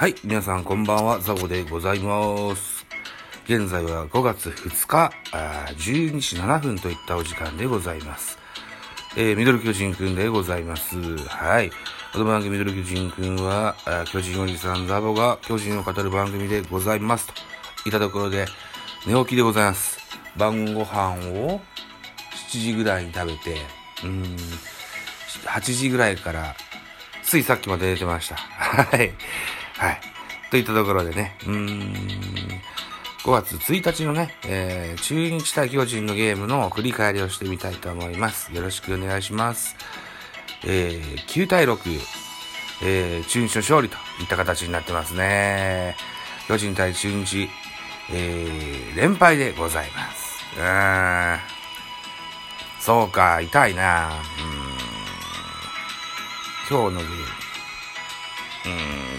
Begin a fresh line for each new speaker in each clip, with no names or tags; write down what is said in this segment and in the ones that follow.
はい、皆さんこんばんは、ザボでございます。現在は5月2日、あ12時7分といったお時間でございます。えー、ミドル巨人くんでございます。はい。この番組ミドル巨人くんは、巨人おじさんザボが巨人を語る番組でございます。といったところで、寝起きでございます。晩ご飯を7時ぐらいに食べて、うん、8時ぐらいから、ついさっきまで寝てました。はい。はい。といったところでね、うーん、5月1日のね、えー、中日対巨人のゲームの振り返りをしてみたいと思います。よろしくお願いします。えー、9対6、えー、中日の勝利といった形になってますね。巨人対中日、えー、連敗でございます。うーん。そうか、痛いなうん。今日のゲーム。うん、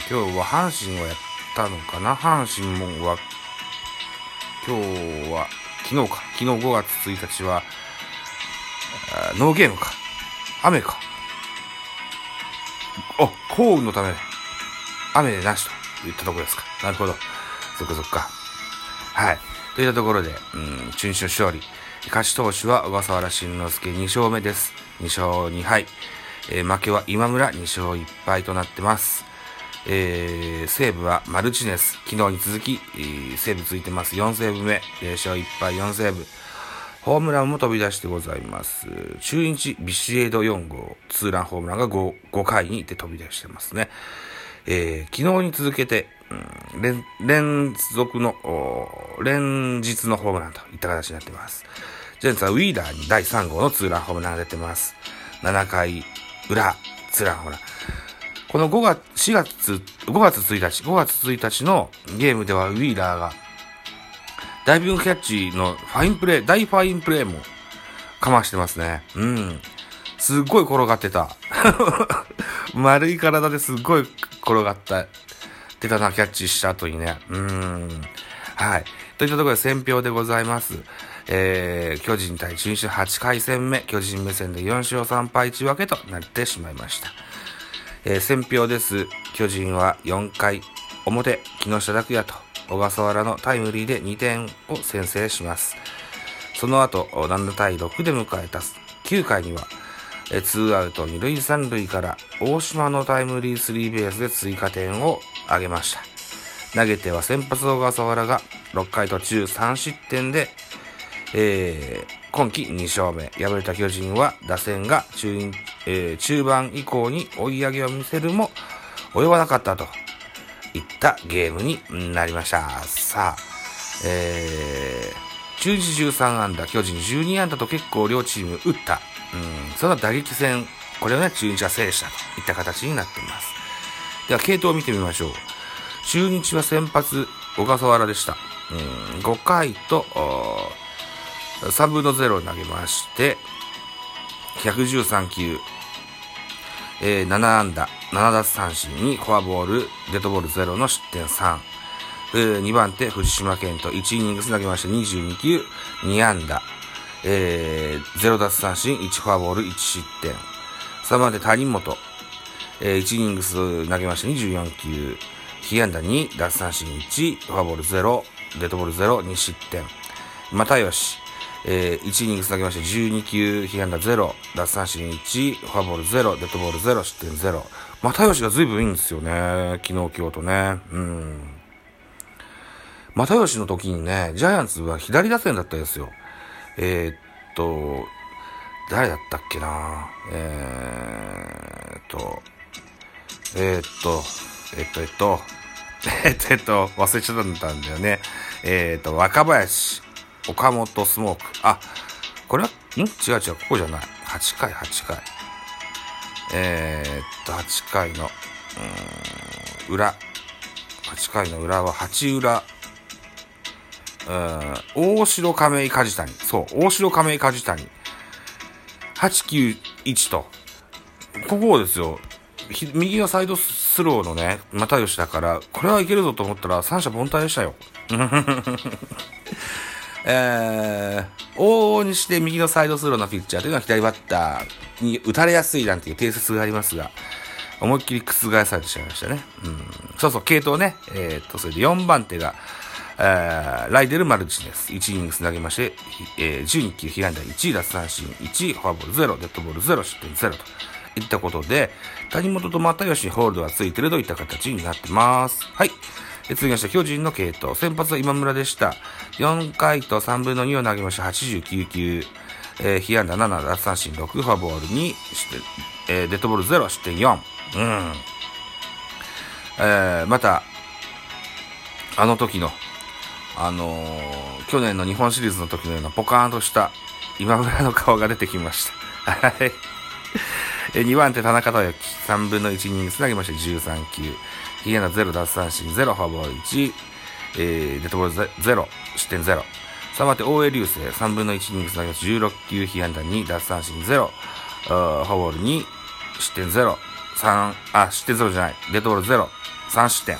今日は阪神をやったのかな？阪神もは、今日は、昨日か。昨日5月1日は、あノーゲームか。雨か。あ、幸運のため、雨でなしと言ったところですか。なるほど。そっかそっか。はい。といったところで、うん、中日の勝利。勝ち投手は小笠原慎之介2勝目です。2勝2敗。えー負けは今村2勝1敗となってます。えー、西武はマルチネス。昨日に続き、えー西武ついてます。4セーブ目。0勝1敗4セーブ。ホームランも飛び出してございます。中日ビシエド4号。ツーランホームランが 5, 5回にて飛び出してますね。えー昨日に続けて、うん連、連続の、お連日のホームランといった形になってます。ジャイアンツはウィーダーに第3号のツーランホームランが出てます。7回裏、ツーランホームラン。この5月、4月、5月1日、5月1日のゲームではウィーラーが、ダイビングキャッチのファインプレー、大ファインプレーもかましてますね。うん。すっごい転がってた。丸い体ですっごい転がった。出たな、キャッチした後にね。うん。はい。といったところで選票でございます。えー、巨人対中日8回戦目、巨人目線で4勝3敗1分けとなってしまいました。えー、選票です。巨人は4回表、木下拓也と小笠原のタイムリーで2点を先制します。その後、7対6で迎えた9回には、えーツーアウト2塁3塁から大島のタイムリースリーベースで追加点を挙げました。投げては先発小笠原が6回途中3失点で、えー今季2勝目。敗れた巨人は打線が中日,、えー中盤以降に追い上げを見せるも及ばなかったといったゲームになりました。さあ、えー、中日13安打、巨人12安打と結構両チーム打った。うん、その打撃戦、これをね、中日は制したといった形になっています。では、系統を見てみましょう。中日は先発、小笠原でした。うん、5回と、3分の0を投げまして、113球、えー7安打、7奪三振にフォアボール、デッドボール0の失点3。えー2番手、藤島健と1イニングス投げまして22球、2安打、えー0奪三振、1フォアボール、1失点。3番手、谷本、えー1イニングス投げまして24球、被安打2、奪三振1、フォアボール0、デッドボール0、2失点。又吉、えー1イニングス投げまして12球、被安打0、奪三振1、フォアボール0、デッドボール0、失点0。又吉が随分いいんですよね。昨日、今日とね。うん。又吉の時にね、ジャイアンツは左打線だったですよ。えーっと、誰だったっけなえーっと、えーっと、えっと、えっと、えっと、えっと、忘れちゃったんだよね。えっと、若林、岡本スモーク。あ、これは、ん？違う違う、ここじゃない。8回、8回。えーっと、8回の、うん、裏。8回の裏は、8裏。うん、大城亀井梶谷。そう、大城亀井梶谷。891と。ここをですよ。右のサイドスローのね、又吉だから、これはいけるぞと思ったら、三者凡退でしたよ。えー、往々にして右のサイドスローのピッチャーというのは左バッターに打たれやすいなんていう定説がありますが、思いっきり覆されてしまいましたね。うん。そうそう、系統ね。えー、っと、それで4番手が、えー、ライデル・マルチです。1イニングス投げまして、えー、12球、被安打1、奪三振1、フォアボール0、デッドボール0、失点0といったことで、谷本と又吉にホールドがついてるといった形になってます。はい。え続きまして、巨人の系統。先発は今村でした。4回と3分の2を投げました。89球。えー、被安打7、奪三振6、フォアボール2、えー、デッドボール0、失点4。うん。えー、また、あの時の、あのー、去年の日本シリーズの時のようなポカーンとした今村の顔が出てきました。はい。2番手田中豊樹、3分の1イニングつなぎまして13球。ヒゲナ0奪三振0、フォアボール1、えー、デッドボール0、失点0。3番手大江流星、3分の1イニングつなぎまし16球、被安打2、奪三振0、フォアボール2、失点0、3、あ、失点0じゃない。デッドボール0、3失点。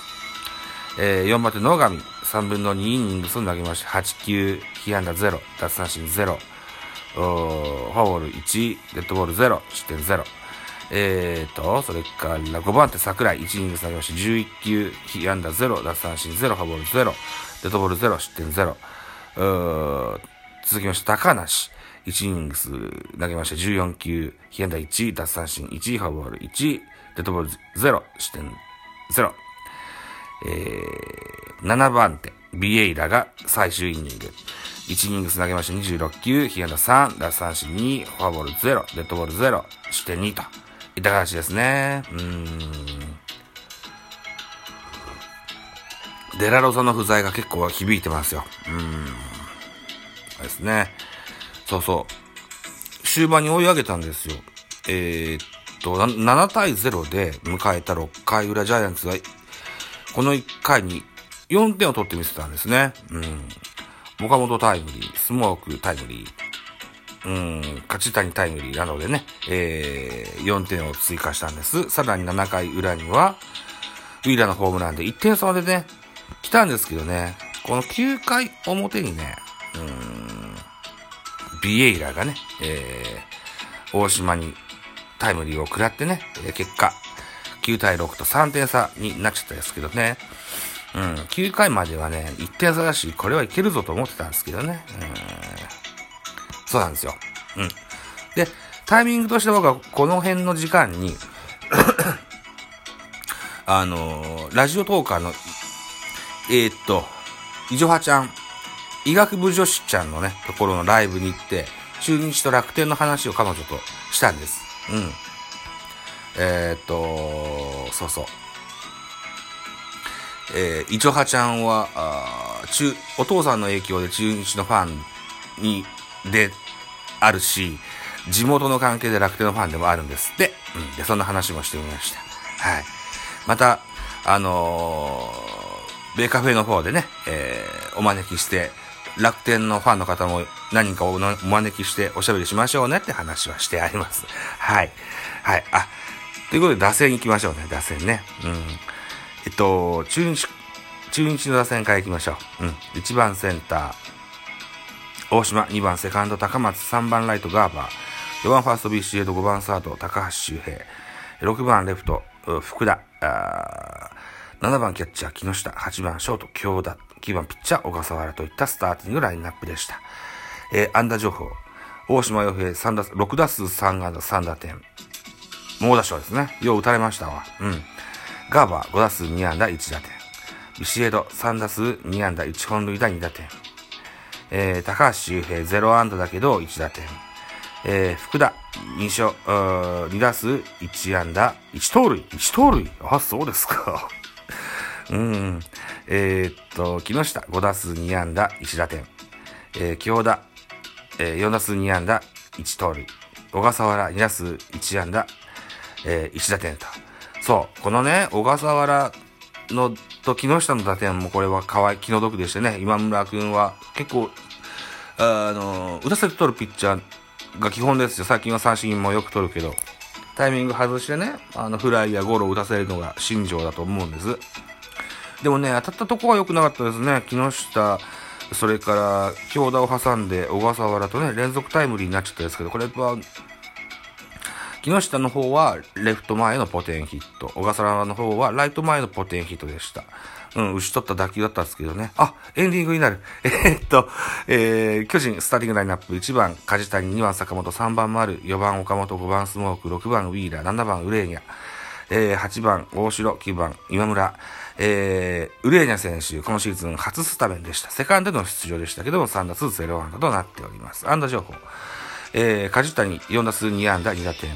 えー、4番手野上、3分の2イニングスを投げまして、8球、被安打0、奪三振0、フォアボール1、デッドボール0、失点0。えーと、それから5番手桜井、1イニングス投げまして、11球、被安打0、奪三振0、フォアボール0、デッドボール0、失点0。続きまして、高梨。1イニングス投げまして14球、被安打1、奪三振1、フォアボール1、デッドボール0、失点0。えー、7番手、ビエイラが最終イニング。1イニングス投げまして26球、被安打3、奪三振2、フォアボール0、デッドボール0、失点2と。いった形ですね。うん。デラロサの不在が結構響いてますよ。うん。ですね。そうそう。終盤に追い上げたんですよ。えー、っと、7対0で迎えた6回裏ジャイアンツが、この1回に4点を取ってみせたんですね。うん。岡本タイムリー、スモークタイムリー、うん、勝ち谷タイムリーなどでね、えー、4点を追加したんです。さらに7回裏には、ウィーラーのホームランで1点差までね、来たんですけどね、この9回表にね、うん、ビエイラがね、えー、大島にタイムリーを食らってね、結果、9対6と3点差になっちゃったんですけどね。うん、9回まではね、1点差だし、これはいけるぞと思ってたんですけどね。うん、そうなんですよ。うん。で、タイミングとして僕はこの辺の時間に あのー、ラジオトーカーの、えー、っと、いじょはちゃん、医学部女子ちゃんのね、ところのライブに行って、中日と楽天の話を彼女としたんです。うん。えー、っと、そうそう。えー、いちょはちゃんは、あ中、お父さんの影響で中日のファンに、で、あるし、地元の関係で楽天のファンでもあるんですって。うん。で、そんな話もしてみました。はい。また、あのー、ベーカフェの方でね、えー、お招きして、楽天のファンの方も何人かお招きしておしゃべりしましょうねって話はしてあります。はい。はい。あ、ということで打線行きましょうね、打線ね。うん。えっと、中日、中日の打線から行きましょう。うん。1番センター、大島、2番セカンド高松、3番ライトガーバー、4番ファーストビシエド、5番サード高橋周平、6番レフト福田、7番キャッチャー木下、8番ショート京田、9番ピッチャー小笠原といったスターティングラインナップでした。えー、安打情報。大島洋平3打6打数3安打3打点。猛打賞ですね。よう打たれましたわ。うん。ガーバー5打数2安打1打点。ビシエド3打数2安打1本塁打2打点。えー、高橋周平0安打だけど1打点。えー、福田2勝、2打数1安打1盗塁。1盗塁あ、そうですか。うん。えー、っと、木下5打数2安打1打点。えー、京田、えー、4打数2安打1盗塁。小笠原2打数1安打、えー、1打点と。そう、このね、小笠原のと木下の打点もこれは可愛い、気の毒でしてね、今村くんは結構、あの、打たせて取るピッチャーが基本ですよ。最近は三振もよく取るけど、タイミング外してね、あの、フライやゴロを打たせるのが新庄だと思うんです。でもね、当たったとこは良くなかったですね。木下、それから、京田を挟んで、小笠原とね、連続タイムリーになっちゃったですけど、これは、木下の方はレフト前のポテンヒット。小笠原の方はライト前のポテンヒットでした。うん、打ち取った打球だったんですけどね。あ、エンディングになる。えー、っと、えー、巨人スターティングラインナップ1番梶谷、2番坂本、3番丸、4番岡本、5番スモーク、6番ウィーラー、7番ウレーニャ、えー、8番大城、9番今村、えー、ウレーニャ選手、今シーズン初スタメンでした。セカンドの出場でしたけども、3打数0安打となっております。安打情報。えー、梶谷、4打数2安打、2打点。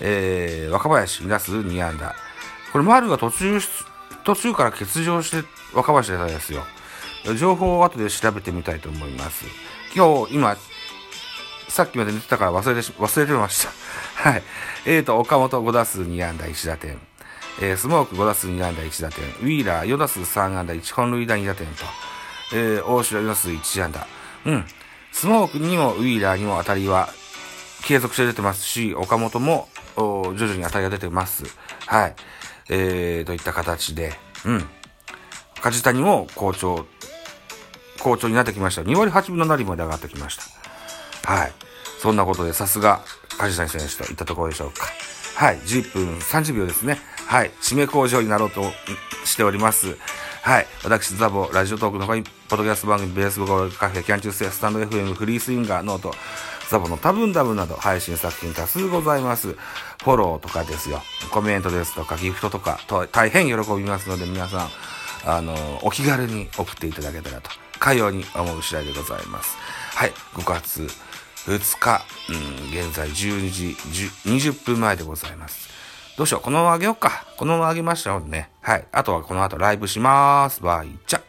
えー、若林、2打数2安打。これ、丸が途中途中から欠場して若林出たんですよ。情報を後で調べてみたいと思います。今日、今、さっきまで寝てたから忘れて、忘れてました。はい。えーと、岡本5打数2安打1打点。えー、スモーク5打数2安打1打点。ウィーラー4打数3安打1本塁打2打点と。えー、大城4打数1安打。うん。スモークにもウィーラーにも当たりは継続して出てますし、岡本も徐々に当たりが出てます。はい。えー、といった形で、うん。梶谷も好調、好調になってきました。2割8分の7厘まで上がってきました。はい。そんなことで、さすが、梶谷選手といったところでしょうか。はい。10分30秒ですね。はい。締め工場になろうとしております。はい。私、ザボ、ラジオトークの他に、ポッドキャスト番組、ベースボールカフェ、キャンチューススタンド FM、フリースインガー、 note、ザボの多分多分など配信作品多数ございます。フォローとかですよ。コメントですとかギフトとかと大変喜びますので皆さん、あの、お気軽に送っていただけたらと、かように思う次第でございます。はい、5月2日、うん、現在12時20分前でございます。どうしよう、このままあげようか。このままあげましたのでね。はい。あとはこの後ライブします。バイチャ。